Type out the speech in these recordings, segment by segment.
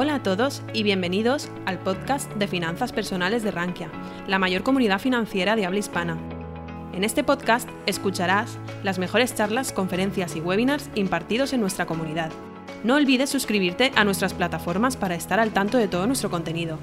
Hola a todos y bienvenidos al podcast de finanzas personales de Rankia, la mayor comunidad financiera de habla hispana. En este podcast escucharás las mejores charlas, conferencias y webinars impartidos en nuestra comunidad. No olvides suscribirte a nuestras plataformas para estar al tanto de todo nuestro contenido.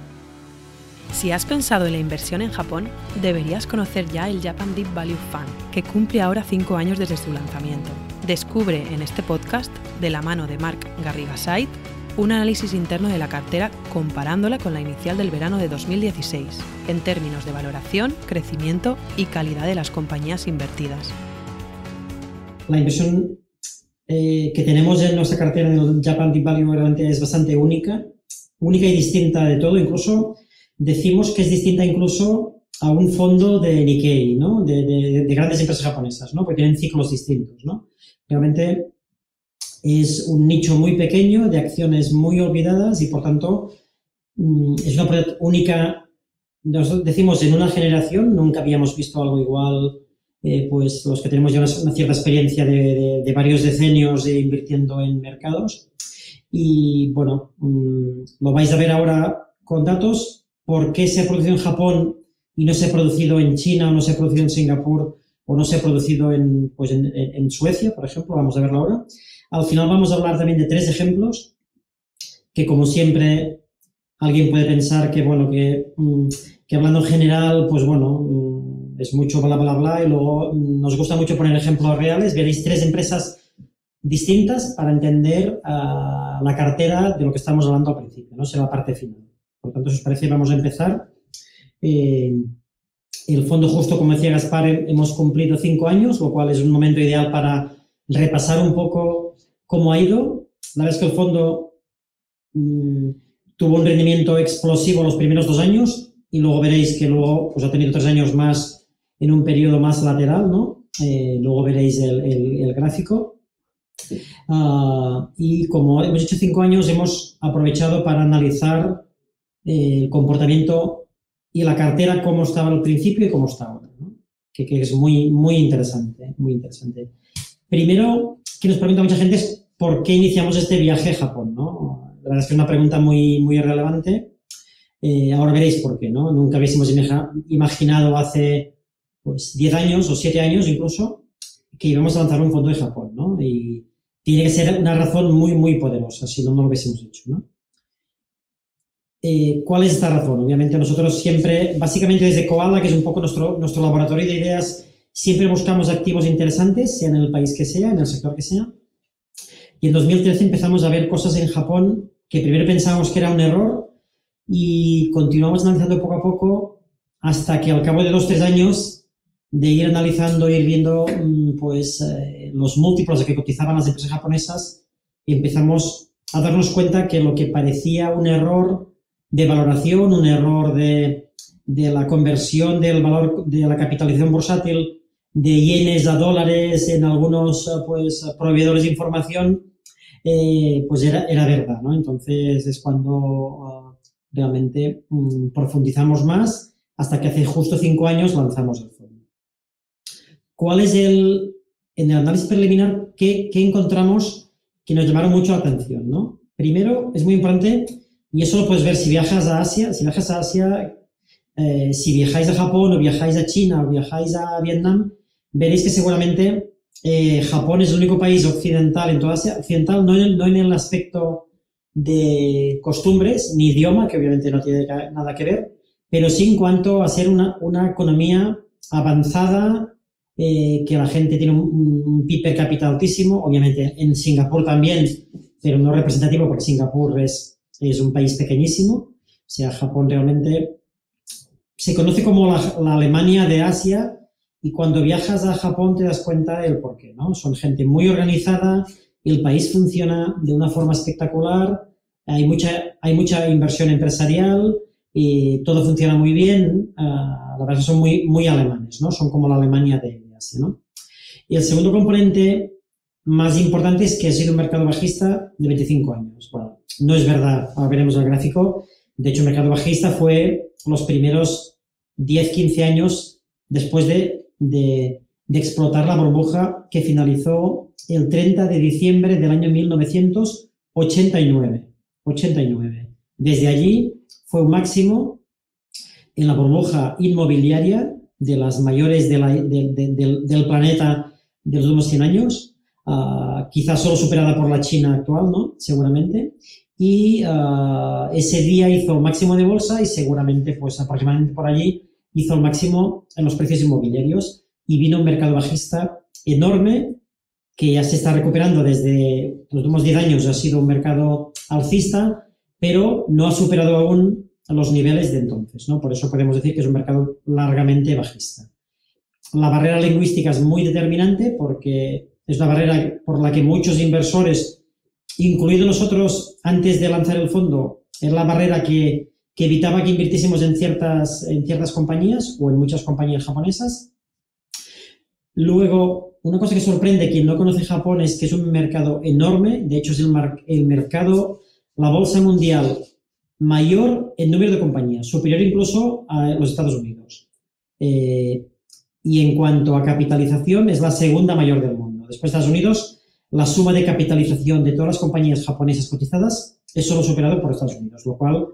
Si has pensado en la inversión en Japón, deberías conocer ya el Japan Deep Value Fund, que cumple ahora 5 años desde su lanzamiento. Descubre en este podcast, de la mano de Mark Garrigasait, un análisis interno de la cartera comparándola con la inicial del verano de 2016, en términos de valoración, crecimiento y calidad de las compañías invertidas. La inversión eh, que tenemos en nuestra cartera en Japan Deep Value realmente es bastante única, única y distinta de todo, incluso decimos que es distinta incluso a un fondo de Nikkei, ¿no? de, grandes empresas japonesas, ¿no? porque tienen ciclos distintos. ¿no? Realmente es un nicho muy pequeño de acciones muy olvidadas y por tanto mm, es una oportunidad única, decimos, en una generación, nunca habíamos visto algo igual, eh, pues los que tenemos ya una, cierta experiencia de, varios decenios invirtiendo en mercados. Y bueno, mm, lo vais a ver ahora con datos, por qué se ha producido en Japón y no se ha producido en China o no se ha producido en Singapur o no se ha producido en, pues en Suecia, por ejemplo, vamos a verlo ahora. Al final vamos a hablar también de tres ejemplos que, como siempre, alguien puede pensar que, bueno, que, mm, hablando en general, pues bueno, mm, es mucho bla, bla, bla, y luego mm, nos gusta mucho poner ejemplos reales. Veréis tres empresas distintas para entender ah, la cartera de lo que estamos hablando al principio, ¿no? Será la parte final. Por tanto, si os parece, vamos a empezar. Eh, el fondo justo, como decía Gaspar, hemos cumplido cinco años, lo cual es un momento ideal para repasar un poco cómo ha ido. La es que el fondo mm, tuvo un rendimiento explosivo los primeros dos años y luego veréis que luego pues, ha tenido tres años más en un periodo más lateral, ¿no? Eh, luego veréis el, gráfico. Ah, y como hemos hecho cinco años, hemos aprovechado para analizar eh, el comportamiento y la cartera, cómo estaba al principio y cómo está ahora, que, que, es muy, muy interesante, muy interesante. Primero, que nos pregunta mucha gente es por qué iniciamos este viaje a Japón, ¿no? La verdad es que es una pregunta muy, muy relevante. Eh, ahora veréis por qué, ¿no? Nunca hubiésemos imaginado hace, pues, 10 años o 7 años incluso que íbamos a lanzar un fondo de Japón, ¿no? Y tiene que ser una razón muy, muy poderosa, si no, no lo hubiésemos hecho, ¿no? Eh, ¿Cuál es esta razón? Obviamente nosotros siempre, básicamente desde Koala, que es un poco nuestro, nuestro laboratorio de ideas Siempre buscamos activos interesantes, sea en el país que sea, en el sector que sea. Y en 2013 empezamos a ver cosas en Japón que primero pensábamos que era un error y continuamos analizando poco a poco hasta que al cabo de dos, tres años de ir analizando, ir viendo mm, pues, eh, los múltiplos de que cotizaban las empresas japonesas, empezamos a darnos cuenta que lo que parecía un error de valoración, un error de, de la conversión del valor de la capitalización bursátil de yenes a dólares en algunos eh, pues, proveedores de información, eh, pues era, era, verdad, ¿no? Entonces es cuando eh, realmente mm, profundizamos más hasta que hace justo cinco años lanzamos el fondo. ¿Cuál es el, en el análisis preliminar, qué, qué encontramos que nos llamaron mucho la atención, ¿no? Primero, es muy importante, y eso lo puedes ver si viajas a Asia, si viajas a Asia, si viajáis a Japón o viajáis a China o viajáis a Vietnam, veréis que seguramente eh, Japón es el único país occidental en toda Asia, occidental, no en, el, aspecto de costumbres ni idioma, que obviamente no tiene nada que ver, pero sí en cuanto a ser una, economía avanzada, eh, que la gente tiene un, PIB per cápita altísimo, obviamente en Singapur también, pero no representativo porque Singapur es, es un país pequeñísimo, o sea, Japón realmente se conoce como la Alemania de Asia, y cuando viajas a Japón te das cuenta del por qué, ¿no? Son gente muy organizada, el país funciona de una forma espectacular, hay mucha, hay mucha inversión empresarial y todo funciona muy bien. Ah, la verdad son muy, muy alemanes, ¿no? Son como la Alemania de Asia, ¿no? Y el segundo componente más importante es que ha sido un mercado bajista de 25 años. Bueno, no es verdad, ahora veremos el gráfico. De hecho, el mercado bajista fue los primeros 10, 15 años después de de, explotar la burbuja que finalizó el 30 de diciembre del año 1989. 89. Desde allí fue un máximo en la burbuja inmobiliaria de las mayores del planeta de los últimos 100 años, uh, quizás solo superada por la China actual, ¿no? Seguramente. Y uh, ese día hizo máximo de bolsa y seguramente, pues aproximadamente por allí, hizo el máximo en los precios inmobiliarios y vino un mercado bajista enorme que ya se está recuperando desde los últimos 10 años, ha sido un mercado alcista, pero no ha superado aún los niveles de entonces, ¿no? Por eso podemos decir que es un mercado largamente bajista. La barrera lingüística es muy determinante porque es la barrera por la que muchos inversores, incluidos nosotros antes de lanzar el fondo, es la barrera que, que evitaba que invirtiésemos en ciertas, en ciertas compañías o en muchas compañías japonesas. Luego, una cosa que sorprende a quien no conoce Japón es que es un mercado enorme, de hecho es el, el mercado, la bolsa mundial mayor en número de compañías, superior incluso a los Estados Unidos. Eh, y en cuanto a capitalización, es la segunda mayor del mundo. Después de Estados Unidos, la suma de capitalización de todas las compañías japonesas cotizadas es solo superado por Estados Unidos, lo cual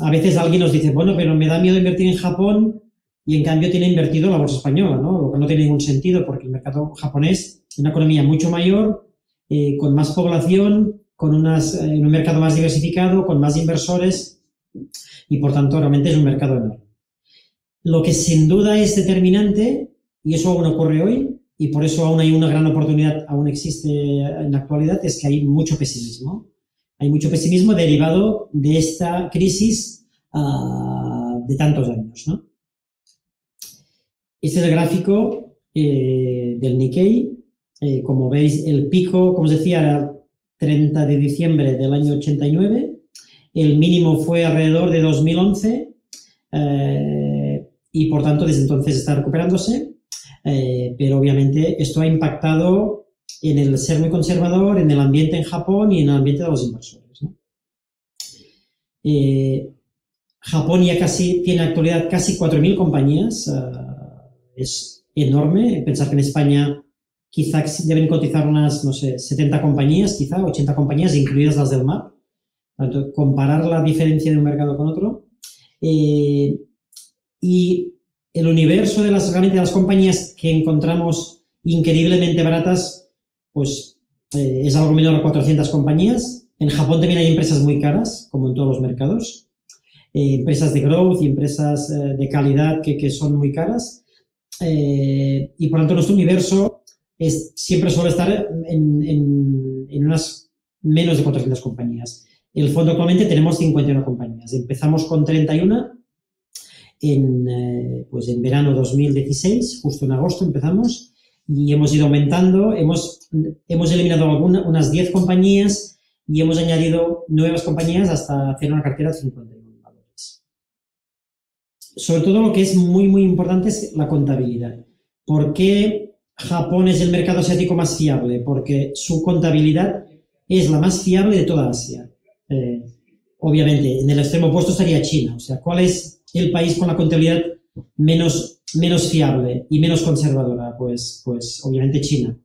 a veces alguien nos dice, bueno, pero me da miedo invertir en Japón y en cambio tiene invertido la bolsa española, ¿no? Lo que no tiene ningún sentido porque el mercado japonés es una economía mucho mayor, eh, con más población, con unas, eh, un mercado más diversificado, con más inversores y por tanto realmente es un mercado enorme. Lo que sin duda es determinante, y eso aún ocurre hoy, y por eso aún hay una gran oportunidad, aún existe en la actualidad, es que hay mucho pesimismo. Hay mucho pesimismo derivado de esta crisis uh, de tantos años. ¿no? Este es el gráfico eh, del Nikkei. Eh, como veis, el pico, como os decía, era 30 de diciembre del año 89. El mínimo fue alrededor de 2011 eh, y, por tanto, desde entonces está recuperándose. Eh, pero, obviamente, esto ha impactado en el ser muy conservador, en el ambiente en Japón y en el ambiente de los inversores. Eh, Japón ya casi tiene actualidad casi 4.000 compañías. es enorme. Pensar que en España quizás deben cotizar unas, no sé, 70 compañías, quizá 80 compañías, incluidas las del mar. Comparar la diferencia de un mercado con otro. Eh, y el universo de las, de las compañías que encontramos increíblemente baratas, pues eh, es algo menor a 400 compañías. En Japón también hay empresas muy caras, como en todos los mercados. Eh, empresas de growth y empresas de calidad que, que, son muy caras. y por tanto, nuestro universo es, siempre suele estar en, en, unas menos de 400 compañías. El fondo actualmente tenemos 51 compañías. Empezamos con 31 en, eh, pues en verano 2016, justo en agosto empezamos, y hemos ido aumentando. Hemos, hemos eliminado alguna, unas 10 compañías y hemos añadido nuevas compañías hasta hacer una cartera de 51 valores. Sobre todo lo que es muy, muy importante es la contabilidad. ¿Por qué Japón es el mercado asiático más fiable porque su contabilidad es la más fiable de toda Asia. Eh, obviamente, en el extremo opuesto estaría China. O sea, ¿cuál es el país con la contabilidad menos, menos fiable y menos conservadora? Pues, pues obviamente China.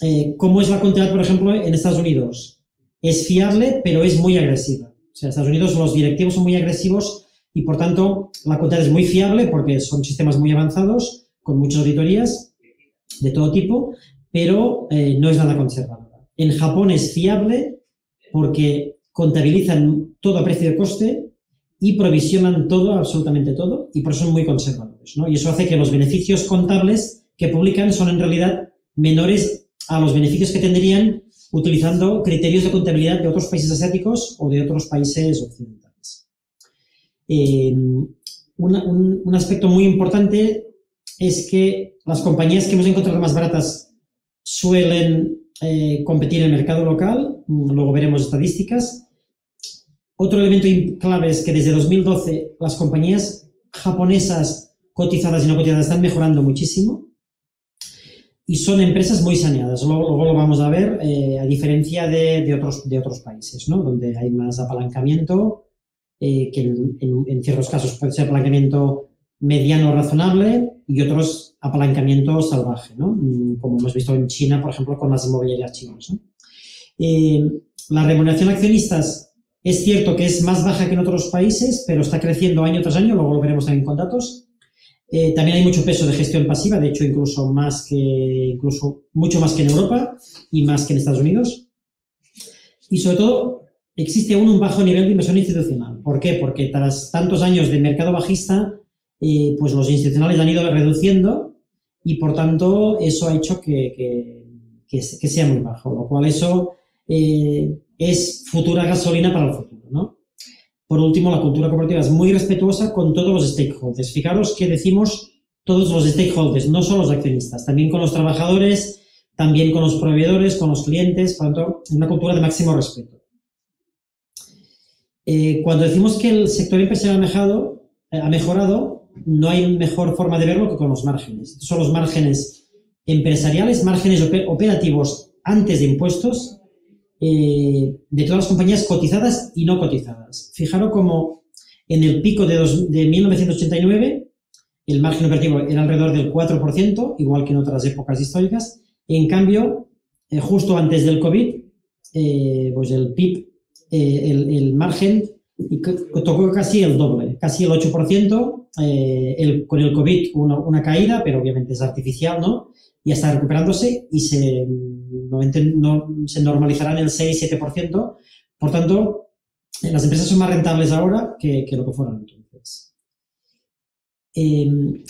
Eh, ¿Cómo es la contabilidad, por ejemplo, en Estados Unidos? Es fiable, pero es muy agresiva. O sea, en Estados Unidos los directivos son muy agresivos y, por tanto, la contabilidad es muy fiable porque son sistemas muy avanzados, con muchas auditorías, de todo tipo, pero eh, no es nada conservadora. En Japón es fiable porque contabilizan todo a precio de coste y provisionan todo, absolutamente todo, y por eso son muy conservadores. Y eso hace que los beneficios contables que publican son en realidad menores a los beneficios que tendrían utilizando criterios de contabilidad de otros países asiáticos o de otros países occidentales. Eh, un, aspecto muy importante es que las compañías que hemos encontrado más baratas suelen eh, competir en el mercado local, luego veremos estadísticas. Otro elemento clave es que desde 2012 las compañías japonesas cotizadas y no cotizadas están mejorando muchísimo y son empresas muy saneadas. Luego, lo vamos a ver, eh, a diferencia de, otros, de otros países, ¿no? donde hay más apalancamiento, eh, que en, ciertos casos puede ser apalancamiento mediano razonable y otros apalancamiento salvaje, ¿no? Mm, como hemos visto en China, por ejemplo, con las inmobiliarias chinas. Eh, la remuneración a accionistas Es cierto que es más baja que en otros países, pero está creciendo año tras año, luego lo veremos también con datos. Eh, también hay mucho peso de gestión pasiva, de hecho, incluso más que, incluso mucho más que en Europa y más que en Estados Unidos. Y sobre todo, existe aún un bajo nivel de inversión institucional. ¿Por qué? Porque tras tantos años de mercado bajista, eh, pues los institucionales han ido reduciendo y por tanto eso ha hecho que, que, sea muy bajo, lo cual eso eh, es futura gasolina para el futuro, ¿no? Por último, la cultura cooperativa es muy respetuosa con todos los stakeholders. Fijaros que decimos todos los stakeholders, no solo los accionistas, también con los trabajadores, también con los proveedores, con los clientes, por lo tanto, es una cultura de máximo respeto. Eh, cuando decimos que el sector empresarial ha mejorado, eh, ha mejorado, no hay mejor forma de verlo que con los márgenes. Son los márgenes empresariales, márgenes operativos antes de impuestos eh, de todas las compañías cotizadas y no cotizadas. Fijaros como en el pico de, 1989 el margen operativo era alrededor del 4%, igual que en otras épocas históricas. En cambio, eh, justo antes del COVID, eh, pues el PIB, el, margen tocó casi el doble, casi el 8%. con el COVID una, una caída, pero obviamente es artificial, ¿no? Ya está recuperándose y se no, se normalizará en el 6-7%. Por tanto, las empresas son más rentables ahora que, lo que fueron entonces. Em,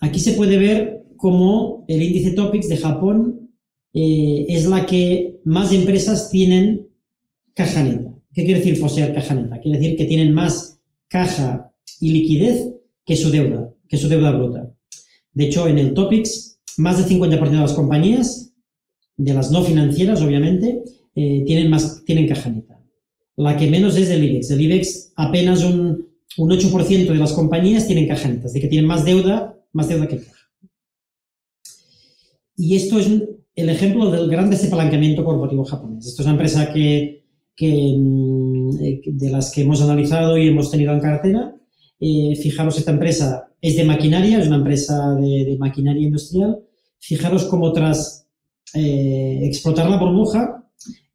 aquí se puede ver cómo el índice Topics de Japón eh, es la que más empresas tienen caja. ¿Qué quiere decir poseer caja neta? Quiere decir que tienen más caja y liquidez que su deuda, que su deuda bruta. De hecho, en el Topics, más del 50% de las compañías de las no financieras, obviamente, eh, tienen, más, tienen caja neta. La que menos es el IBEX. El IBEX apenas un, un 8% de las compañías tienen caja neta, decir, que tienen más deuda, más deuda que caja. Y esto es el ejemplo del gran desapalancamiento corporativo japonés. Esto es una empresa que, que mm, eh, de las que hemos analizado y hemos tenido en cartera. Eh, fijaros, esta empresa es de maquinaria, es una empresa de, maquinaria industrial. Fijaros cómo tras eh, explotar la burbuja.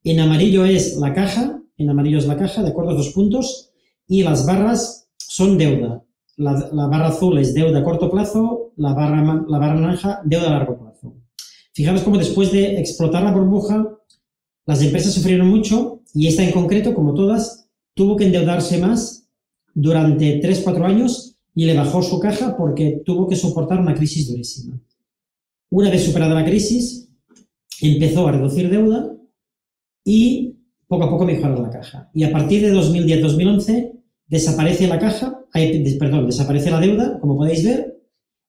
En amarillo es la caja, en amarillo es la caja, de acuerdo, dos puntos, y las barras son deuda. La, barra azul es deuda a corto plazo, la barra, la barra naranja, deuda a largo plazo. Fijaros cómo después de explotar la burbuja, las empresas sufrieron mucho y esta en concreto, como todas, tuvo que endeudarse más durante 3-4 años y le bajó su caja porque tuvo que soportar una crisis durísima. Una vez superada la crisis, empezó a reducir deuda y poco a poco mejorar la caja. Y a partir de 2010-2011 desaparece la caja, perdón, desaparece la deuda, como podéis ver,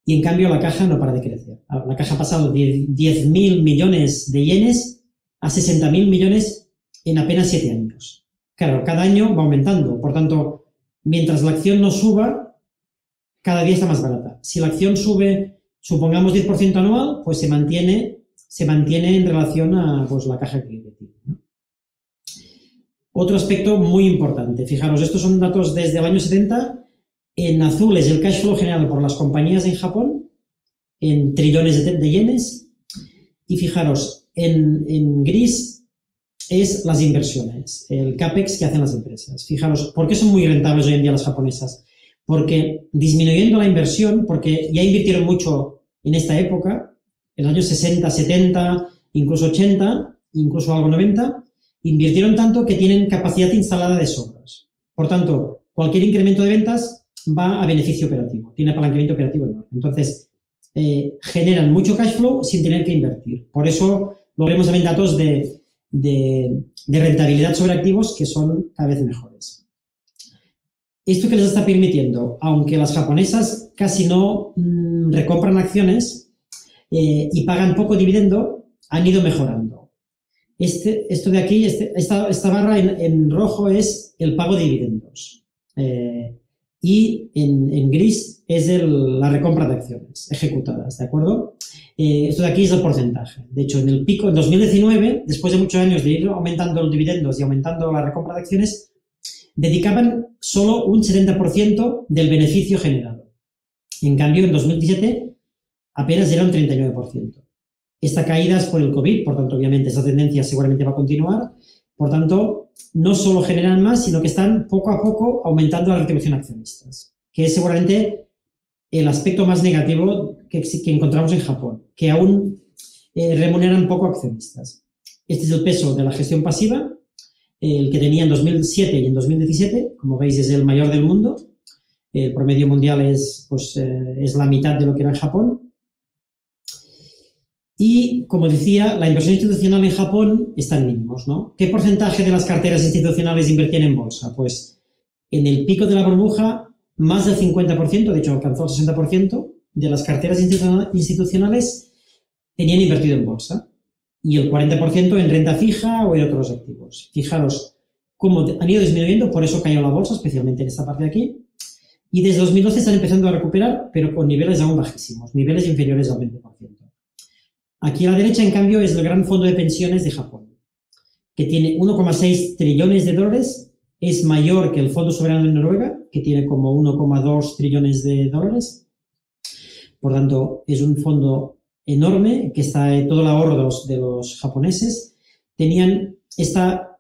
y en cambio la caja no para de crecer. La caja ha pasado de 10.000 millones de yenes a 60.000 millones en apenas 7 años. Claro, cada año va aumentando. Por tanto, mientras la acción no suba, cada día está más barata. Si la acción sube, supongamos 10% anual, pues se mantiene se mantiene en relación a pues, la caja que tiene. Otro aspecto muy importante, fijaros, estos son datos desde el año 70. En azul es el cash flow generado por las compañías en Japón, en trillones de, yenes. Y fijaros, en, gris es las inversiones, el CAPEX que hacen las empresas. Fijaros, ¿por qué son muy rentables hoy en día las japonesas? Porque disminuyendo la inversión, porque ya invirtieron mucho en esta época, en los años 60, 70, incluso 80, incluso algo 90, invirtieron tanto que tienen capacidad instalada de sobras. Por tanto, cualquier incremento de ventas va a beneficio operativo, tiene apalancamiento operativo enorme. Entonces, eh, generan mucho cash flow sin tener que invertir. Por eso lo veremos también datos de, rentabilidad sobre activos que son cada vez mejores. Esto que les está permitiendo, aunque las japonesas casi no mm, recompran acciones, eh, y pagan poco dividendo, han ido mejorando. Este, esto de aquí, este, esta, barra en, rojo es el pago de dividendos. Eh, y en, gris es la recompra de acciones ejecutadas, ¿de acuerdo? Eh, esto de aquí es el porcentaje. De hecho, en el pico, en 2019, después de muchos años de ir aumentando los dividendos y aumentando la recompra de acciones, dedicaban solo un 70% del beneficio generado. En cambio, en 2017 apenas era un 39%. Esta caída es por el COVID, por tanto, obviamente, esa tendencia seguramente va a continuar. Por tanto, no solo generan más, sino que están poco a poco aumentando la retribución a accionistas, que es seguramente el aspecto más negativo que, encontramos en Japón, que aún eh, remuneran poco accionistas. Este es el peso de la gestión pasiva, el que tenía en 2007 y en 2017, como veis es el mayor del mundo, el promedio mundial es, pues, eh, es la mitad de lo que era en Japón, y, como decía, la inversión institucional en Japón está en mínimos, ¿no? ¿Qué porcentaje de las carteras institucionales invertían en bolsa? Pues en el pico de la burbuja, más del 50%, de hecho alcanzó el 60%, de las carteras institucionales tenían invertido en bolsa y el 40% en renta fija o en otros activos. Fijaros cómo han ido disminuyendo, por eso cayó la bolsa, especialmente en esta parte de aquí. Y desde 2012 están empezando a recuperar, pero con niveles aún bajísimos, niveles inferiores al 20%. Aquí a la derecha, en cambio, es el gran fondo de pensiones de Japón, que tiene 1,6 trillones de dólares, es mayor que el Fondo Soberano de Noruega, que tiene como 1,2 trillones de dólares. Por tanto, es un fondo enorme que está en todo el ahorro de los, japoneses. Tenían esta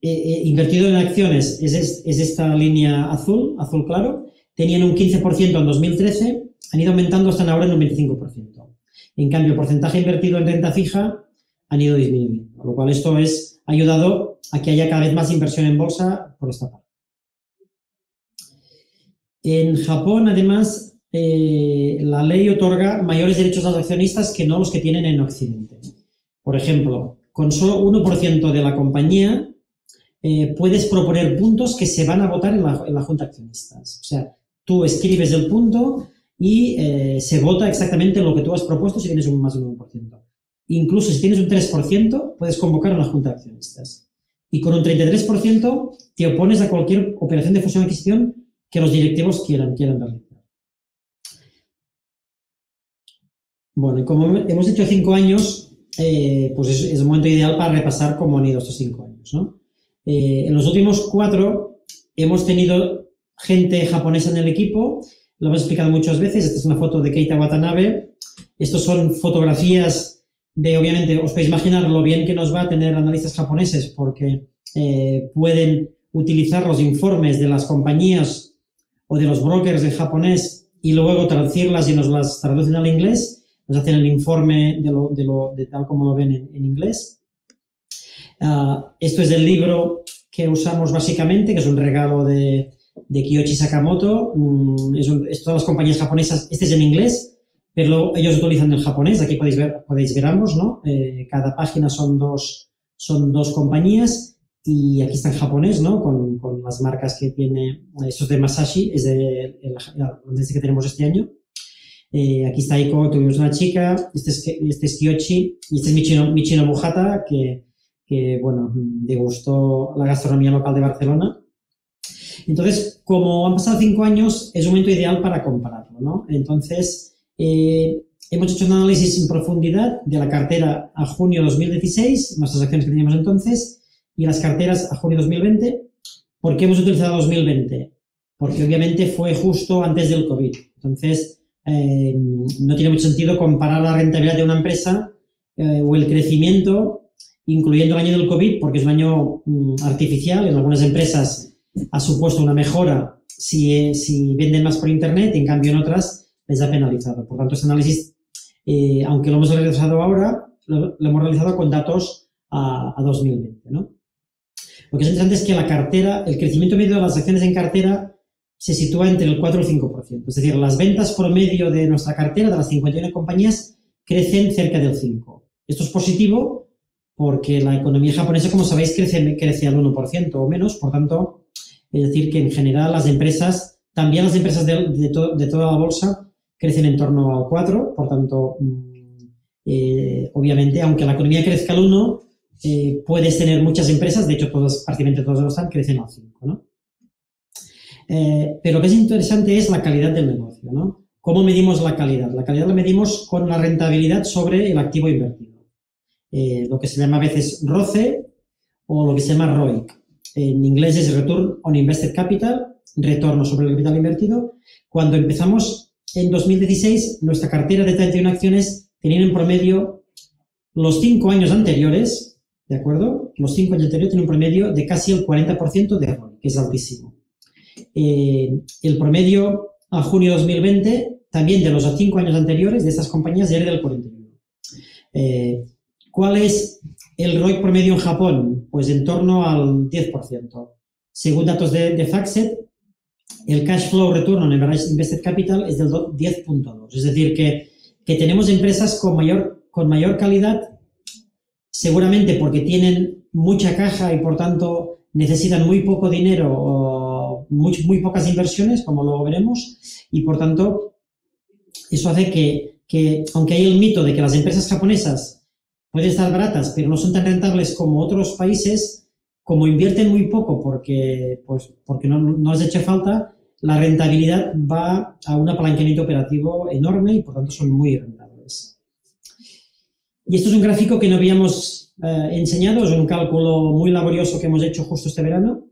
eh, eh, invertido en acciones, es, es, esta línea azul, azul claro, tenían un 15% en 2013, han ido aumentando hasta ahora en un 25%. En cambio, el porcentaje invertido en renta fija han ido disminuyendo, lo cual esto es, ha ayudado a que haya cada vez más inversión en bolsa por esta parte. En Japón, además, eh, la ley otorga mayores derechos a los accionistas que no los que tienen en Occidente. Por ejemplo, con solo 1% de la compañía eh, puedes proponer puntos que se van a votar en la, Junta de Accionistas. O sea, tú escribes el punto, y eh, se vota exactamente lo que tú has propuesto si tienes un más de un 1%. Incluso si tienes un 3%, puedes convocar a una junta de accionistas. Y con un 33% te opones a cualquier operación de fusión adquisición que los directivos quieran, quieran realizar. Bueno, y como hemos dicho cinco años, eh, pues es, es, el momento ideal para repasar cómo han ido estos cinco años. ¿no? Eh, en los últimos cuatro hemos tenido gente japonesa en el equipo lo hemos explicado muchas veces. Esta es una foto de Keita Watanabe. Estos son fotografías de, obviamente, os podéis imaginar lo bien que nos va a tener analistas japoneses porque eh, pueden utilizar los informes de las compañías o de los brokers en japonés y luego traducirlas y nos las traducen al inglés. Nos hacen el informe de, lo, de, lo, de tal como lo ven en, inglés. Ah, esto es el libro que usamos básicamente, que es un regalo de, de Kiyoshi Sakamoto. Mm, es, todas las compañías japonesas, este es en inglés, pero ellos utilizan el japonés. Aquí podéis ver, podéis ver ambos, ¿no? Eh, cada página son dos, son dos compañías y aquí está en japonés, ¿no? Con, con las marcas que tiene, esto es de Masashi, es de, el, que tenemos este año. Eh, aquí está Iko, tuvimos una chica, este es, este es Kiyoshi y este es Michino, Michino Bujata, que, que, bueno, degustó la gastronomía local de Barcelona entonces, como han pasado cinco años, es un momento ideal para compararlo, ¿no? Entonces, eh, hemos hecho un análisis en profundidad de la cartera a junio 2016, nuestras acciones que teníamos entonces, y las carteras a junio 2020. ¿Por qué hemos utilizado 2020? Porque obviamente fue justo antes del COVID. Entonces, eh, no tiene mucho sentido comparar la rentabilidad de una empresa eh, o el crecimiento, incluyendo el año del COVID, porque es un año mm, artificial. En algunas empresas ha supuesto una mejora si, si venden más por Internet, en cambio en otras les ha penalizado. Por tanto, este análisis, eh, aunque lo hemos realizado ahora, lo, hemos realizado con datos a, 2020. ¿no? Lo que es interesante es que la cartera, el crecimiento medio de las acciones en cartera se sitúa entre el 4 y el 5%. Es decir, las ventas promedio de nuestra cartera, de las 51 compañías, crecen cerca del 5%. Esto es positivo porque la economía japonesa, como sabéis, crece, crece al 1% o menos, por tanto, es decir, que en general las empresas, también las empresas de, toda la bolsa, crecen en torno al 4, por tanto, mm, eh, obviamente, aunque la economía crezca al 1, eh, puedes tener muchas empresas, de hecho, todas, prácticamente todas las están, crecen al 5, ¿no? Eh, pero lo que es interesante es la calidad del negocio, ¿no? ¿Cómo medimos la calidad? La calidad la medimos con la rentabilidad sobre el activo invertido. lo que se llama a veces ROCE o lo que se llama ROIC en inglés es Return on Invested Capital, retorno sobre el capital invertido. Cuando empezamos en 2016, nuestra cartera de 31 acciones tenían en promedio los cinco años anteriores ¿de acuerdo? Los cinco años anteriores tienen un promedio de casi el 40% de ROI, que es altísimo. Eh, el promedio a junio de 2020, también de los cinco años anteriores de estas compañías, era del 41%. Eh, ¿Cuál es el ROI promedio en Japón? Pues en torno al 10%. Según datos de, de FactSet, el cash flow return on average invested capital es del 10.2. Es decir, que, que, tenemos empresas con mayor, con mayor calidad, seguramente porque tienen mucha caja y por tanto necesitan muy poco dinero o muy, muy pocas inversiones, como luego veremos, y por tanto eso hace que, que, aunque hay el mito de que las empresas japonesas pueden estar baratas, pero no son tan rentables como otros países, como invierten muy poco porque, pues, porque no, no les echa falta, la rentabilidad va a un apalancamiento operativo enorme y por tanto son muy rentables. Y esto es un gráfico que no habíamos eh, enseñado, es un cálculo muy laborioso que hemos hecho justo este verano.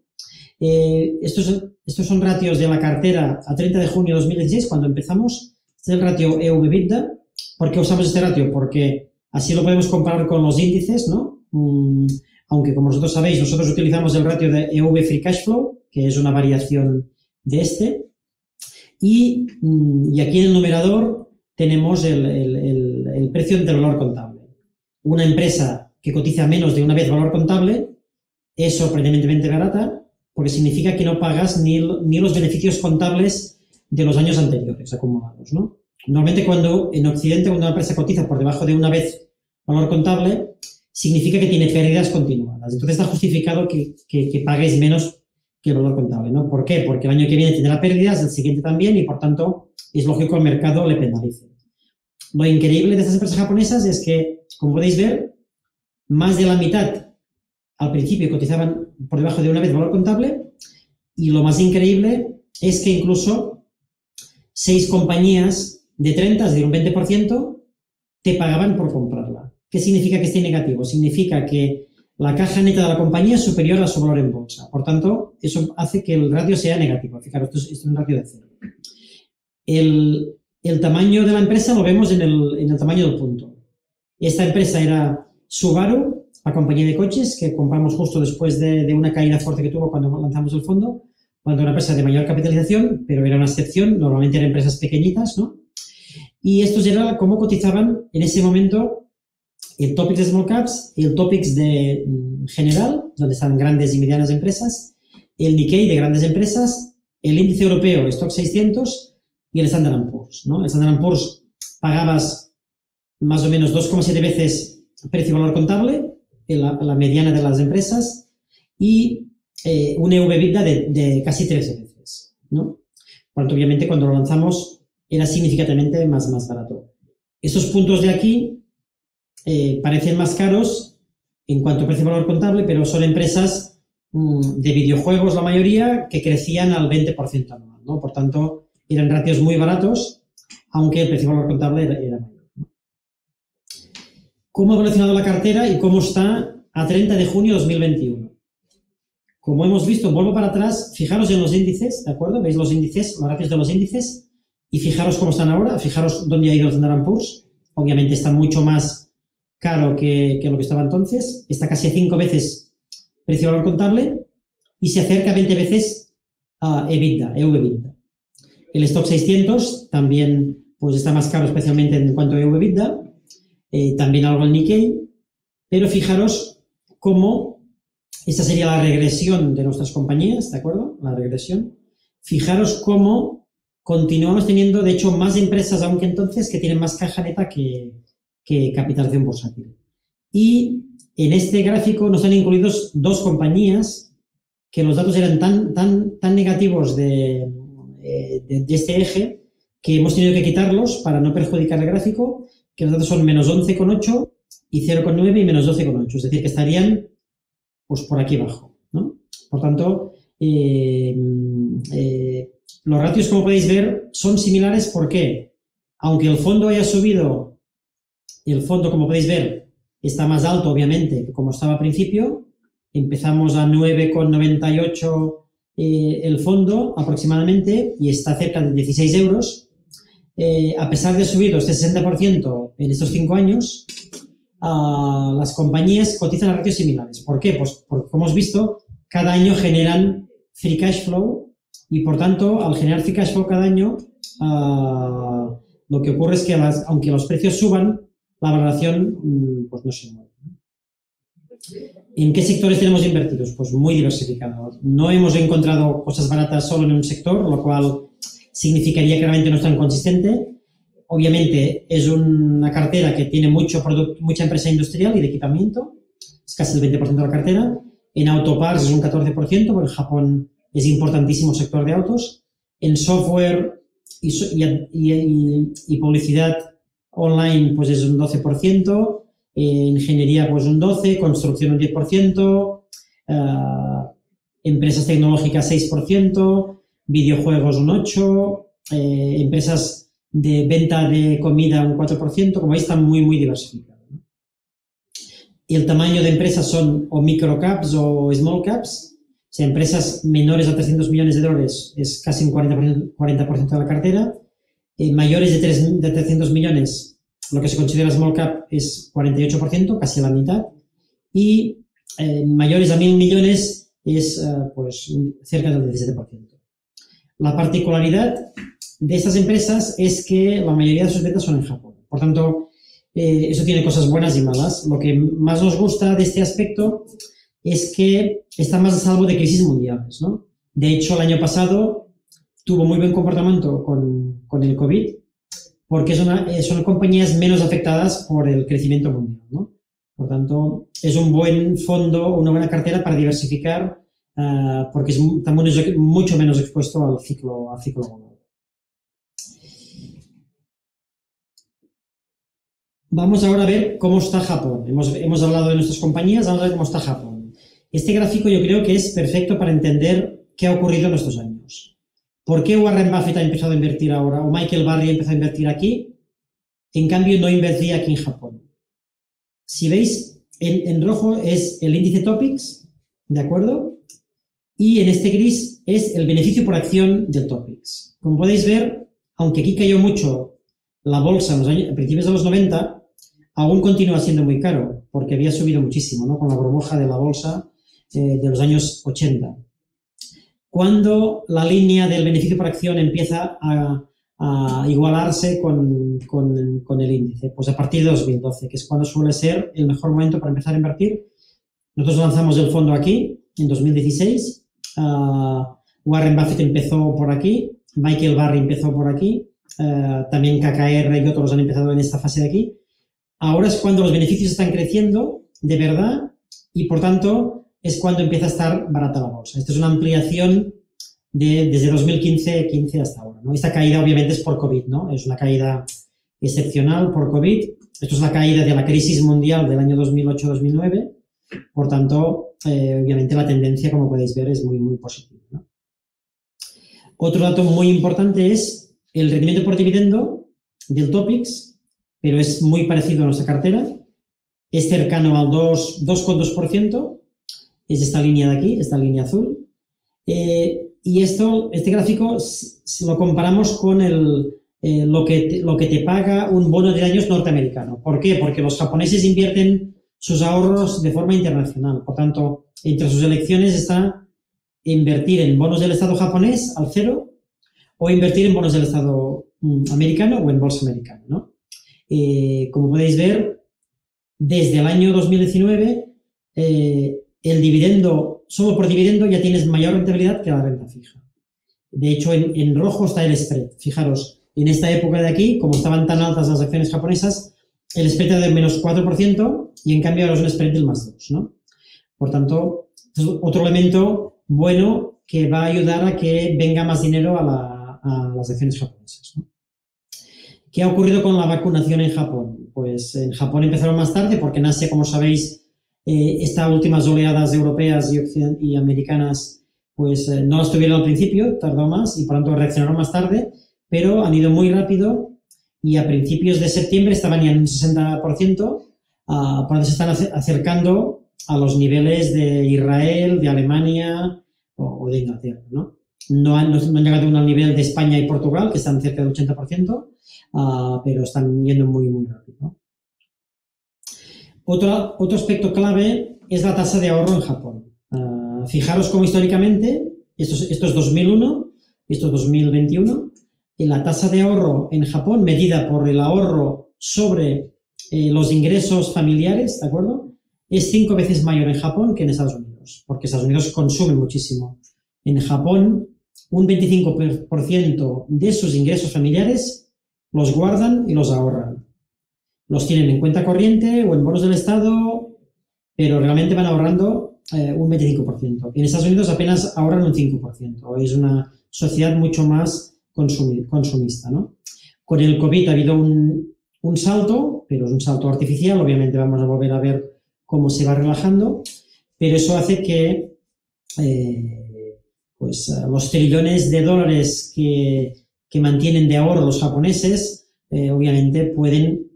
Eh, estos, estos son ratios de la cartera a 30 de junio de 2016, cuando empezamos. Este es el ratio EV-EBITDA. ¿Por qué usamos este ratio? Porque así lo podemos comparar con los índices, ¿no? Mm, aunque, como vosotros sabéis, nosotros utilizamos el ratio de EV Free Cash Flow, que es una variación de este. Y, mm, aquí en el numerador tenemos el, el, el, precio del valor contable. Una empresa que cotiza menos de una vez valor contable es sorprendentemente barata porque significa que no pagas ni, ni los beneficios contables de los años anteriores acumulados. ¿no? Normalmente cuando en Occidente cuando una empresa cotiza por debajo de una vez valor contable, significa que tiene pérdidas continuadas. Entonces está justificado que, que, que pagues menos que el valor contable. ¿no? ¿Por qué? Porque el año que viene tendrá pérdidas, el siguiente también, y por tanto es lógico que el mercado le penalice. Lo increíble de estas empresas japonesas es que, como podéis ver, más de la mitad al principio cotizaban por debajo de una vez valor contable, y lo más increíble es que incluso seis compañías de 30, de un 20%, te pagaban por comprarla. ¿Qué significa que esté negativo? Significa que la caja neta de la compañía es superior a su valor en bolsa. Por tanto, eso hace que el ratio sea negativo. Fijaros, esto es, un ratio de cero. El, el, tamaño de la empresa lo vemos en el, en el tamaño del punto. Esta empresa era Subaru, la compañía de coches que compramos justo después de, de, una caída fuerte que tuvo cuando lanzamos el fondo, cuando era una empresa de mayor capitalización, pero era una excepción, normalmente eran empresas pequeñitas, ¿no? Y estos era cómo cotizaban en ese momento el Topics de Small Caps, el Topics de mm, general, donde están grandes y medianas empresas, el Nikkei de grandes empresas, el índice europeo Stock 600 y el Standard Poor's. ¿no? El Standard Poor's pagabas más o menos 2,7 veces precio-valor contable, la, la, mediana de las empresas, y eh, un EV-EBITDA de, de, casi 13 veces. ¿no? Por tanto, obviamente, cuando lo lanzamos era significativamente más, más barato. Esos puntos de aquí eh, parecen más caros en cuanto a precio-valor contable, pero son empresas mmm, de videojuegos, la mayoría, que crecían al 20% anual. ¿no? Por tanto, eran ratios muy baratos, aunque el precio-valor contable era, era mayor. ¿Cómo ha evolucionado la cartera y cómo está a 30 de junio de 2021? Como hemos visto, vuelvo para atrás, fijaros en los índices, ¿de acuerdo? ¿Veis los índices, los ratios de los índices? Y fijaros cómo están ahora, fijaros dónde ha ido el Standard Poor's. Obviamente están mucho más caro que, que, lo que estaba entonces, está casi a 5 veces precio-valor contable y se acerca a 20 veces a EBITDA, EV-EBITDA. El stock 600 también pues está más caro especialmente en cuanto a EV-EBITDA, eh, también algo el Nikkei, pero fijaros cómo esta sería la regresión de nuestras compañías, ¿de acuerdo? La regresión. Fijaros cómo continuamos teniendo, de hecho, más empresas aún que entonces que tienen más caja neta que, que capitalización bursátil. Y en este gráfico nos han incluidos dos compañías que los datos eran tan, tan, tan negativos de, eh, de este eje que hemos tenido que quitarlos para no perjudicar el gráfico, que los datos son menos 11,8 y 0,9 y menos 12,8. Es decir, que estarían pues por aquí abajo. ¿no? Por tanto, eh, eh, los ratios, como podéis ver, son similares porque, aunque el fondo haya subido el fondo, como podéis ver, está más alto, obviamente, que como estaba al principio. Empezamos a 9,98 eh, el fondo aproximadamente y está cerca de 16 euros. Eh, a pesar de subir este 60% en estos cinco años, las compañías cotizan a ratios similares. ¿Por qué? Pues porque, como hemos visto, cada año generan free cash flow y, por tanto, al generar free cash flow cada año, lo que ocurre es que aunque los precios suban, la valoración mm, pues no se mueve. ¿En qué sectores tenemos invertidos? Pues muy diversificados. No hemos encontrado cosas baratas solo en un sector, lo cual significaría que realmente no es tan consistente. Obviamente es una cartera que tiene mucho producto, mucha empresa industrial y de equipamiento, es casi el 20% de la cartera. En autoparts es un 14%, porque Japón es importantísimo sector de autos. En software y, publicidad online pues es un 12%, ingeniería pues un 12%, construcción un 10%, eh, empresas tecnológicas 6%, videojuegos un 8%, eh, empresas de venta de comida un 4%, como veis están muy, muy diversificados. Y el tamaño de empresas son o microcaps o small caps, sea, empresas menores a 300 millones de dólares es casi un 40%, 40 de la cartera. Eh, mayores de, 3, de 300 millones, lo que se considera small cap es 48%, casi la mitad. Y eh, mayores a 1.000 millones es eh, pues, cerca del 17%. La particularidad de estas empresas es que la mayoría de sus ventas son en Japón. Por tanto, eso tiene cosas buenas y malas. Lo que más nos gusta de este aspecto es que está más a salvo de crisis mundiales. ¿no? De hecho, el año pasado tuvo muy buen comportamiento con, con el COVID porque eh, son compañías menos afectadas por el crecimiento mundial. ¿no? Por tanto, es un buen fondo, una buena cartera para diversificar uh, porque es, también es mucho menos expuesto al ciclo, al ciclo global. Vamos ahora a ver cómo está Japón. Hemos, hemos hablado de nuestras compañías, vamos a ver cómo está Japón. Este gráfico yo creo que es perfecto para entender qué ha ocurrido en estos años. ¿Por qué Warren Buffett ha empezado a invertir ahora o Michael Barry ha empezado a invertir aquí? En cambio, no invertía aquí en Japón. Si veis, en, rojo es el índice Topics, ¿de acuerdo? Y en este gris es el beneficio por acción del Topics. Como podéis ver, aunque aquí cayó mucho la bolsa en los años, a principios de los 90, aún continúa siendo muy caro, porque había subido muchísimo, ¿no? Con la burbuja de la bolsa eh, de los años 80. Cuando la línea del beneficio por acción empieza a, igualarse con, con, el índice, pues a partir de 2012, que es cuando suele ser el mejor momento para empezar a invertir. Nosotros lanzamos el fondo aquí en 2016. Warren Buffett empezó por aquí, Michael Barry empezó por aquí, ah, también KKR y otros han empezado en esta fase de aquí. Ahora es cuando los beneficios están creciendo de verdad y por tanto es cuando empieza a estar barata la bolsa. Esta es una ampliación de, desde 2015 15 hasta ahora. ¿no? Esta caída obviamente es por COVID, ¿no? Es una caída excepcional por COVID. Esto es la caída de la crisis mundial del año 2008-2009. Por tanto, eh, obviamente la tendencia, como podéis ver, es muy, muy positiva. Otro dato muy importante es el rendimiento por dividendo del Topix, pero es muy parecido a nuestra cartera. Es cercano al 2,2%, es esta línea de aquí, esta línea azul. Eh, y esto, este gráfico, lo comparamos con el, eh, lo, que te, lo que te paga un bono de años norteamericano. ¿Por qué? Porque los japoneses invierten sus ahorros de forma internacional. Por tanto, entre sus elecciones está invertir en bonos del Estado japonés al cero o invertir en bonos del Estado mm, americano o en bolsa americana. ¿no? Eh, como podéis ver, desde el año 2019 el dividendo, solo por dividendo ya tienes mayor rentabilidad que la renta fija. De hecho, en, rojo está el spread. Fijaros, en esta época de aquí, como estaban tan altas las acciones japonesas, el spread del menos 4% y en cambio ahora es un spread del más 2, ¿no? Por tanto, es otro elemento bueno que va a ayudar a que venga más dinero a, las acciones japonesas. ¿Qué ha ocurrido con la vacunación en Japón? Pues en Japón empezaron más tarde porque en Asia, como sabéis, eh, estas últimas oleadas europeas y, americanas pues eh, no las tuvieron al principio, tardó más y por tanto reaccionaron más tarde, pero han ido muy rápido y a principios de septiembre estaban ya en un 60%, uh, por se están acercando a los niveles de Israel, de Alemania o, de Inglaterra. ¿no? No han, llegado a un nivel de España y Portugal, que están cerca del 80%, ah, pero están yendo muy, muy rápido. Otro, otro aspecto clave es la tasa de ahorro en Japón. Ah, fijaros cómo históricamente, esto es, esto es 2001, esto es 2021, la tasa de ahorro en Japón, medida por el ahorro sobre eh, los ingresos familiares, ¿de acuerdo? Es cinco veces mayor en Japón que en Estados Unidos, porque Estados Unidos consume muchísimo. En Japón, un 25% de sus ingresos familiares los guardan y los ahorran. Los tienen en cuenta corriente o en bonos del Estado, pero realmente van ahorrando eh, un 25%. En Estados Unidos apenas ahorran un 5%. Es una sociedad mucho más consumista. ¿no? Con el COVID ha habido un, salto, pero es un salto artificial. Obviamente vamos a volver a ver cómo se va relajando, pero eso hace que eh, pues, eh, los trillones de dólares que, que, mantienen de ahorro los japoneses, eh, obviamente pueden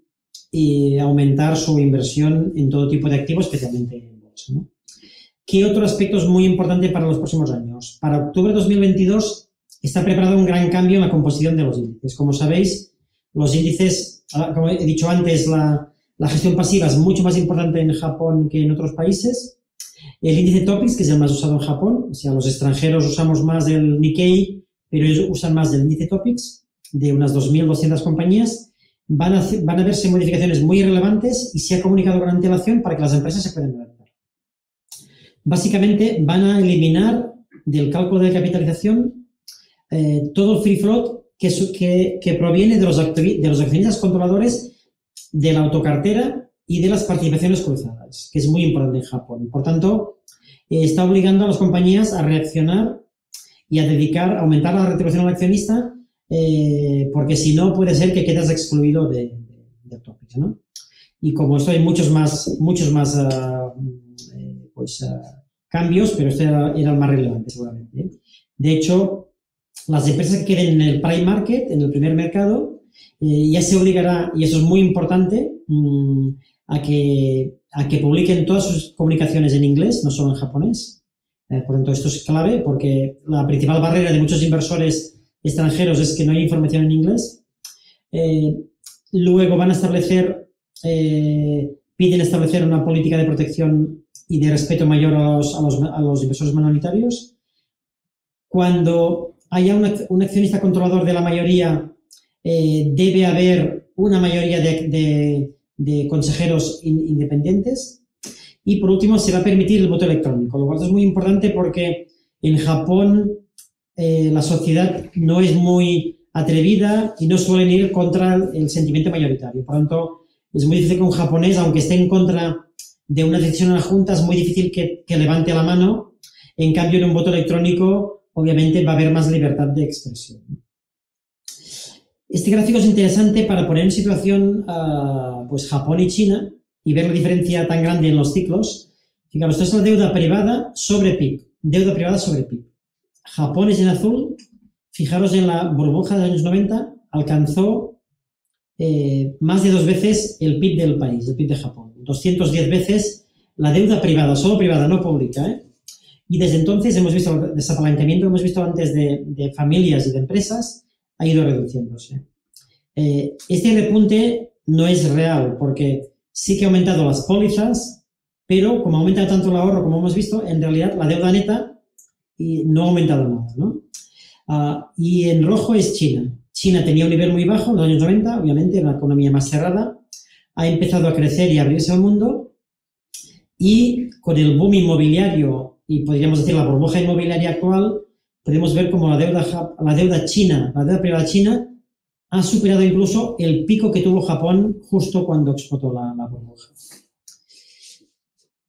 aumentar su inversión en todo tipo de activos, especialmente en bolsa. ¿no? ¿Qué otro aspecto es muy importante para los próximos años? Para octubre de 2022 está preparado un gran cambio en la composición de los índices. Como sabéis, los índices, ah, como he dicho antes, la, la gestión pasiva es mucho más importante en Japón que en otros países. El índice Topics, que es el más usado en Japón, o sea, los extranjeros usamos más del Nikkei, pero ellos usan más del índice Topics, de unas 2.200 compañías, van a, van a verse modificaciones muy relevantes y se ha comunicado con antelación para que las empresas se puedan adaptar. Básicamente, van a eliminar del cálculo de capitalización eh, todo el free float que, que, que proviene de los, de los accionistas controladores de la autocartera y de las participaciones cruzadas, que es muy importante en Japón. Por tanto, eh, está obligando a las compañías a reaccionar y a dedicar, a aumentar la retribución al accionista, eh, porque si no puede ser que quedes excluido de, de, Topics, ¿no? Y como esto hay muchos más, muchos más uh, pues, uh, cambios, pero este era, era, el más relevante seguramente. De hecho, las empresas que queden en el prime market, en el primer mercado, eh, ya se obligará, y eso es muy importante, mm, a, que, a que publiquen todas sus comunicaciones en inglés, no solo en japonés. Eh, por tanto, esto es clave porque la principal barrera de muchos inversores extranjeros es que no hay información en inglés. Eh, luego van a establecer, piden establecer una política de protección y de respeto mayor a los, a los, a los inversores minoritarios. Cuando haya un accionista controlador de la mayoría eh, debe haber una mayoría de, consejeros independientes. Y por último, se va a permitir el voto electrónico, lo cual es muy importante porque en Japón eh, la sociedad no es muy atrevida y no suelen ir contra el sentimiento mayoritario. Por lo tanto, es muy difícil que un japonés, aunque esté en contra de una decisión en la Junta, es muy difícil que, que levante la mano. En cambio, en un voto electrónico, obviamente, va a haber más libertad de expresión. Este gráfico es interesante para poner en situación uh, pues Japón y China y ver la diferencia tan grande en los ciclos. Fijaros, esto es la deuda privada sobre PIB. Deuda privada sobre PIB. Japón es en azul. Fijaros en la burbuja de los años 90, alcanzó eh, más de dos veces el PIB del país, el PIB de Japón. 210 veces la deuda privada, solo privada, no pública. ¿eh? Y desde entonces hemos visto el desapalancamiento que hemos visto antes de, de familias y de empresas ha ido reduciéndose. Eh, este repunte no es real porque sí que ha aumentado las pólizas, pero como aumenta tanto el ahorro como hemos visto, en realidad la deuda neta no ha aumentado nada. ¿no? Ah, y en rojo es China. China tenía un nivel muy bajo en los años 90, obviamente, una economía más cerrada, ha empezado a crecer y a abrirse al mundo y con el boom inmobiliario y podríamos decir la burbuja inmobiliaria actual, podemos ver como la deuda, la deuda china, la deuda privada china, ha superado incluso el pico que tuvo Japón justo cuando explotó la, burbuja.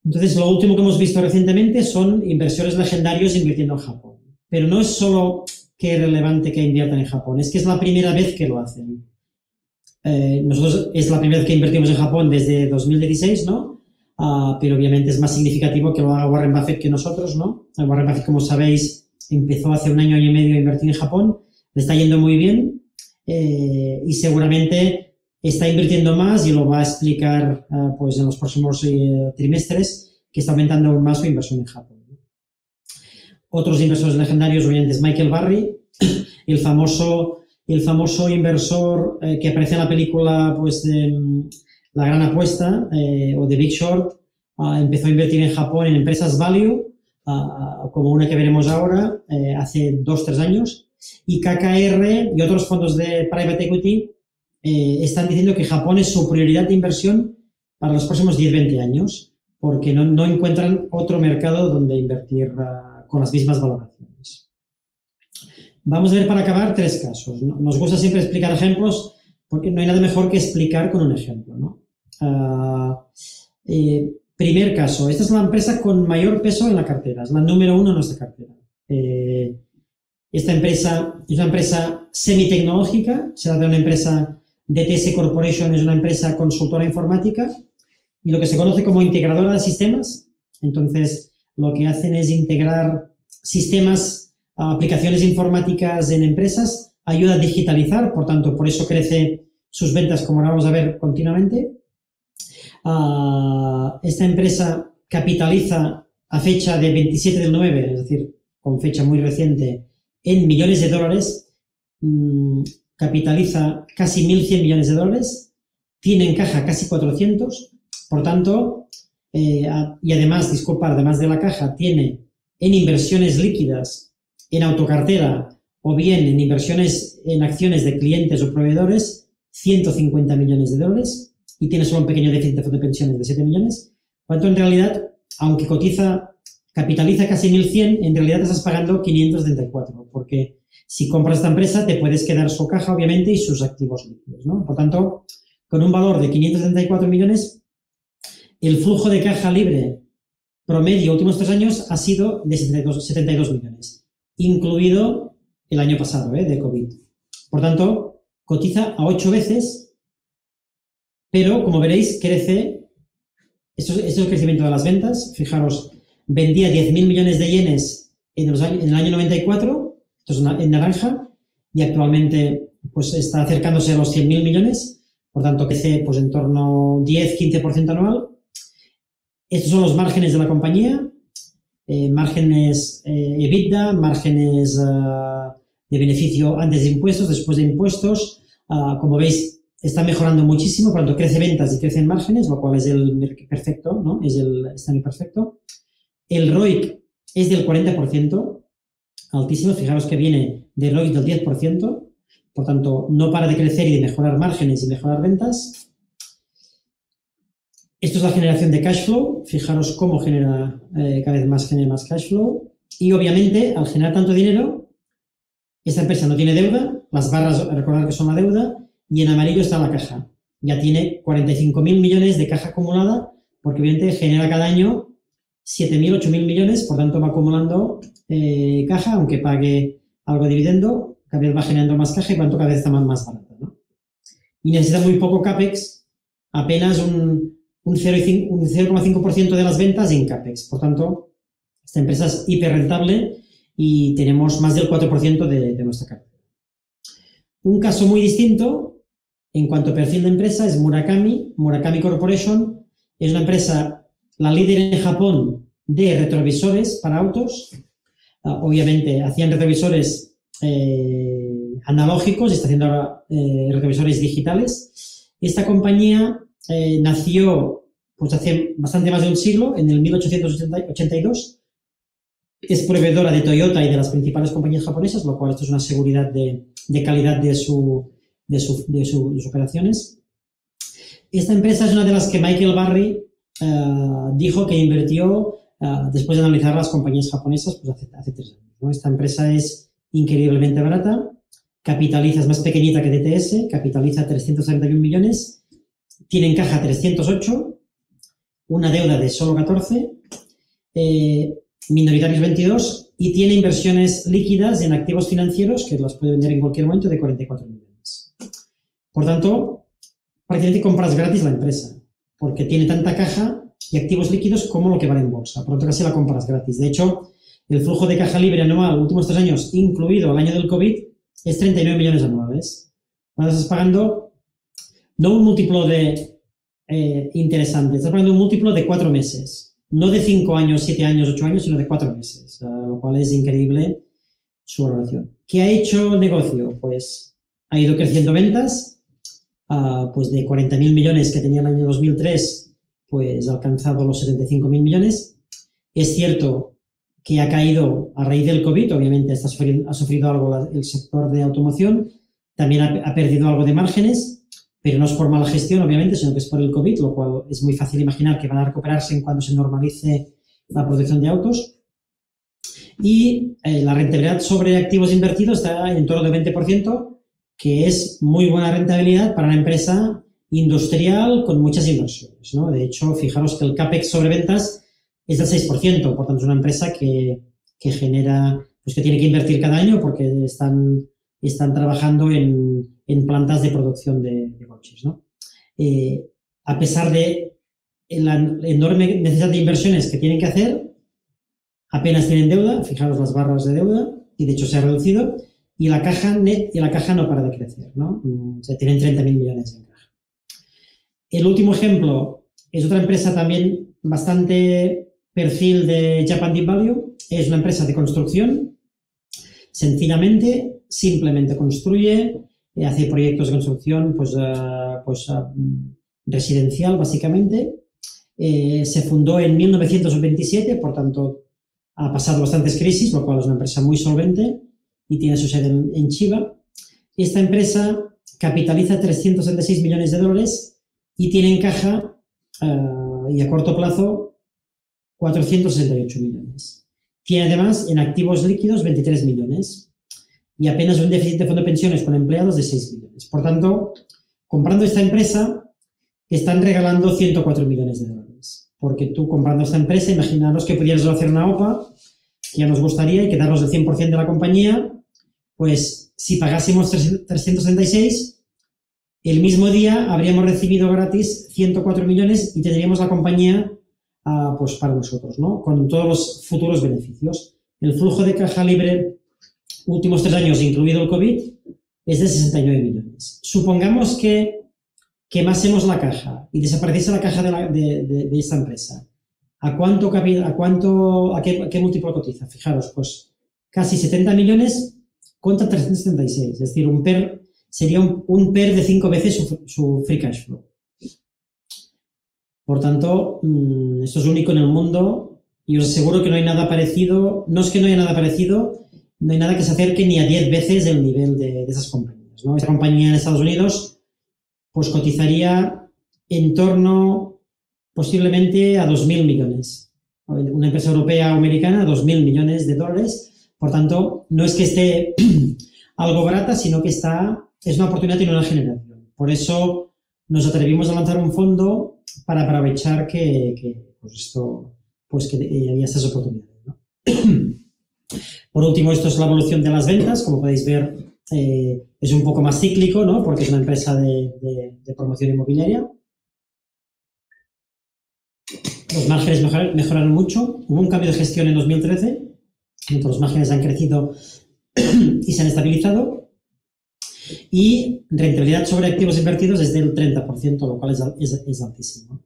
Entonces, lo último que hemos visto recientemente son inversores legendarios invirtiendo en Japón. Pero no es solo que es relevante que inviertan en Japón, es que es la primera vez que lo hacen. Eh, nosotros es la primera vez que invertimos en Japón desde 2016, ¿no? Uh, pero obviamente es más significativo que lo haga Warren Buffett que nosotros, ¿no? Warren Buffett, como sabéis, empezó hace un año, año y medio a invertir en Japón, le está yendo muy bien eh, y seguramente está invirtiendo más y lo va a explicar uh, pues en los próximos eh, trimestres que está aumentando aún más su inversión en Japón. Otros inversores legendarios, obviamente, es Michael Barry, el famoso, el famoso inversor eh, que aparece en la película pues, de, la gran apuesta, eh, o The Big Short, ah, empezó a invertir en Japón en empresas value, ah, como una que veremos ahora, eh, hace dos, tres años, y KKR y otros fondos de private equity están diciendo que Japón es su prioridad de inversión para los próximos 10-20 años, porque no, no, encuentran otro mercado donde invertir con las mismas valoraciones. Vamos a ver para acabar tres casos. Nos gusta siempre explicar ejemplos porque no hay nada mejor que explicar con un ejemplo. ¿no? Ah, eh, primer caso, esta es la empresa con mayor peso en la cartera, es la número uno en nuestra cartera. Eh, esta empresa es una empresa semitecnológica, se trata de una empresa, DTS Corporation es una empresa consultora informática y lo que se conoce como integradora de sistemas. Entonces, lo que hacen es integrar sistemas, aplicaciones informáticas en empresas, ayuda a digitalizar, por tanto, por eso crece sus ventas, como ahora vamos a ver continuamente. Esta empresa capitaliza a fecha de 27 del 9, es decir, con fecha muy reciente, en millones de dólares, mm, capitaliza casi 1.100 millones de dólares, tiene en caja casi 400, por tanto, eh, y además, disculpar, además de la caja, tiene en inversiones líquidas, en autocartera o bien en inversiones en acciones de clientes o proveedores, 150 millones de dólares y tiene solo un pequeño déficit de pensiones de 7 millones, cuanto en realidad, aunque cotiza, capitaliza casi 1.100, en realidad estás pagando 534, porque si compras esta empresa te puedes quedar su caja, obviamente, y sus activos líquidos. Por tanto, con un valor de 534 millones, el flujo de caja libre promedio últimos tres años ha sido de 72, 72 millones, incluido el año pasado, ¿eh? de COVID. Por tanto, cotiza a ocho veces pero, como veréis, crece, esto, es el crecimiento de las ventas. Fijaros, vendía 10.000 millones de yenes en, el año 94, esto es en naranja, y actualmente pues, está acercándose a los 100.000 millones, por tanto crece pues, en torno 10-15% anual. Estos son los márgenes de la compañía, eh, márgenes eh, EBITDA, márgenes eh, de beneficio antes de impuestos, después de impuestos. Ah, como veis, está mejorando muchísimo, tanto crece ventas y crecen márgenes, lo cual es el perfecto, ¿no? Es el escenario perfecto. El ROIC es del 40%, altísimo, fijaros que viene de ROIC del 10%, por tanto no para de crecer y de mejorar márgenes y mejorar ventas. Esto es la generación de cash flow, fijaros cómo genera, eh, cada vez más genera más cash flow. Y obviamente, al generar tanto dinero, esta empresa no tiene deuda, las barras, recordad que son la deuda, y en amarillo está la caja. Ya tiene 45.000 millones de caja acumulada porque obviamente genera cada año 7.000, 8.000 millones, por tanto va acumulando eh, caja, aunque pague algo de dividendo, cada vez va generando más caja y cuanto cada vez está más, más barata. Y necesita muy poco CAPEX, apenas un, un 0,5% de las ventas en CAPEX. Por tanto, esta empresa es hiper rentable y tenemos más del 4% de, de nuestra cartera. Un caso muy distinto en cuanto a perfil de empresa, es Murakami. Murakami Corporation es una empresa, la líder en Japón de retrovisores para autos. Ah, obviamente, hacían retrovisores eh, analógicos y está haciendo ahora eh, retrovisores digitales. Esta compañía eh, nació pues, hace bastante más de un siglo, en el 1882. Es proveedora de Toyota y de las principales compañías japonesas, lo cual esto es una seguridad de calidad de su, de, sus operaciones. Esta empresa es una de las que Michael Barry eh, dijo que invirtió eh, después de analizar las compañías japonesas pues hace, tres años. Esta empresa es increíblemente barata, capitaliza, es más pequeñita que DTS, capitaliza 331 millones, tiene en caja 308, una deuda de solo 14, eh, minoritarios 22 y tiene inversiones líquidas en activos financieros que las puede vender en cualquier momento de 44 millones. Por tanto, prácticamente compras gratis la empresa, porque tiene tanta caja y activos líquidos como lo que vale en bolsa. Por tanto, casi la compras gratis. De hecho, el flujo de caja libre anual, últimos tres años, incluido el año del COVID, es 39 millones anuales. Estás pagando no un múltiplo de eh, interesante, estás pagando un múltiplo de cuatro meses. No de cinco años, siete años, ocho años, sino de cuatro meses, lo cual es increíble su valoración. ¿Qué ha hecho el negocio? Pues ha ido creciendo ventas, pues de 40.000 millones que tenía el año 2003, pues ha alcanzado los 75.000 millones. Es cierto que ha caído a raíz del COVID, obviamente está ha sufrido algo el sector de automoción, también ha, perdido algo de márgenes, pero no es por mala gestión, obviamente, sino que es por el COVID, lo cual es muy fácil imaginar que van a recuperarse en cuando se normalice la producción de autos. Y eh, la rentabilidad sobre activos invertidos está en torno del 20%, que es muy buena rentabilidad para una empresa industrial con muchas inversiones. ¿no? De hecho, fijaros que el CAPEX sobre ventas es del 6%, por tanto es una empresa que, que genera, pues que tiene que invertir cada año porque están están trabajando en, plantas de producción de, coches. ¿no? Eh, a pesar de la enorme necesidad de inversiones que tienen que hacer, apenas tienen deuda, fijaros las barras de deuda, y de hecho se ha reducido, y la caja net y la caja no para de crecer, ¿no? Mm, o sea, tienen 30.000 millones en caja. El último ejemplo es otra empresa también bastante perfil de Japan Deep Value, es una empresa de construcción, sencillamente simplemente construye, eh, hace proyectos de construcción pues, eh, pues eh, residencial, básicamente. se fundó en 1927, por tanto, ha pasado bastantes crisis, lo cual es una empresa muy solvente y tiene su sede en, Chiva. Esta empresa capitaliza 366 millones de dólares y tiene en caja y a corto plazo 468 millones. Tiene además en activos líquidos 23 millones y apenas un déficit de fondo de pensiones con empleados de 6 millones. Por tanto, comprando esta empresa, están regalando 104 millones de dólares. Porque tú comprando esta empresa, imaginaros que pudieras hacer una OPA, ya nos gustaría, y quedarnos el 100% de la compañía, pues si pagásemos 366, el mismo día habríamos recibido gratis 104 millones y tendríamos la compañía ah, pues para nosotros, ¿no? Con todos los futuros beneficios. El flujo de caja libre últimos tres años, incluido el COVID, es de 69 millones. Supongamos que quemásemos la caja y desapareciese la caja de, esta empresa. ¿A cuánto, a cuánto, a qué, múltiplo cotiza? Fijaros, pues casi 70 millones contra 376. Es decir, un PER sería un, PER de cinco veces su, free cash flow. Por tanto, mm, esto es único en el mundo y os aseguro que no hay nada parecido. No es que no haya nada parecido, no hay nada que se acerque ni a 10 veces el nivel de, esas compañías. ¿no? Esta compañía en Estados Unidos pues cotizaría en torno posiblemente a 2.000 millones. Una empresa europea o americana, 2.000 millones de dólares. Por tanto, no es que esté algo barata, sino que está, es una oportunidad y una generación. Por eso nos atrevimos a lanzar un fondo para aprovechar que, pues esto, pues que había estas oportunidades. ¿no? Por último, esto es la evolución de las ventas. Como podéis ver, eh, es un poco más cíclico, ¿no? Porque es una empresa de, promoción inmobiliaria. Los márgenes mejoraron mucho. Hubo un cambio de gestión en 2013. Los márgenes han crecido y se han estabilizado. Y rentabilidad sobre activos invertidos es del 30%, lo cual es, altísimo.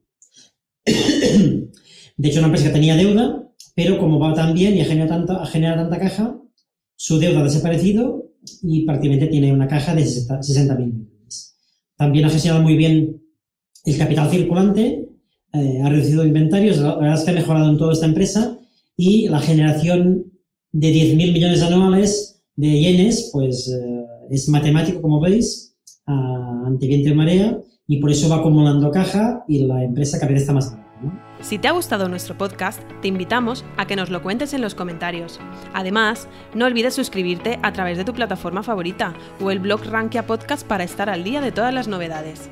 De hecho, una empresa que tenía deuda pero como va tan bien y ha generado tanta, tanta caja, su deuda ha desaparecido y prácticamente tiene una caja de 60 mil millones. También ha gestionado muy bien el capital circulante, eh, ha reducido inventarios, la verdad es que ha mejorado en toda esta empresa y la generación de 10.000 millones anuales de yenes, pues eh, es matemático, como veis, ante viento y marea, y por eso va acumulando caja y la empresa cada vez está más grande. Si te ha gustado nuestro podcast, te invitamos a que nos lo cuentes en los comentarios. Además, no olvides suscribirte a través de tu plataforma favorita o el blog Rankia Podcast para estar al día de todas las novedades.